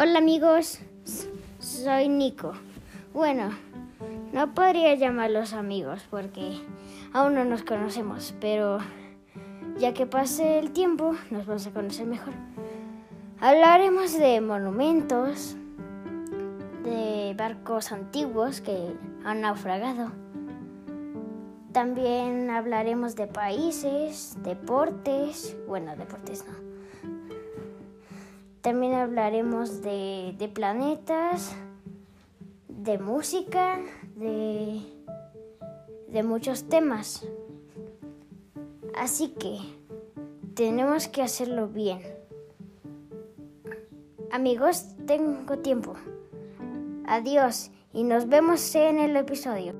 Hola amigos, soy Nico. Bueno, no podría llamarlos amigos porque aún no nos conocemos, pero ya que pase el tiempo nos vamos a conocer mejor. Hablaremos de monumentos, de barcos antiguos que han naufragado. También hablaremos de países, deportes, bueno, deportes no. También hablaremos de, de planetas, de música, de, de muchos temas. Así que tenemos que hacerlo bien. Amigos, tengo tiempo. Adiós y nos vemos en el episodio.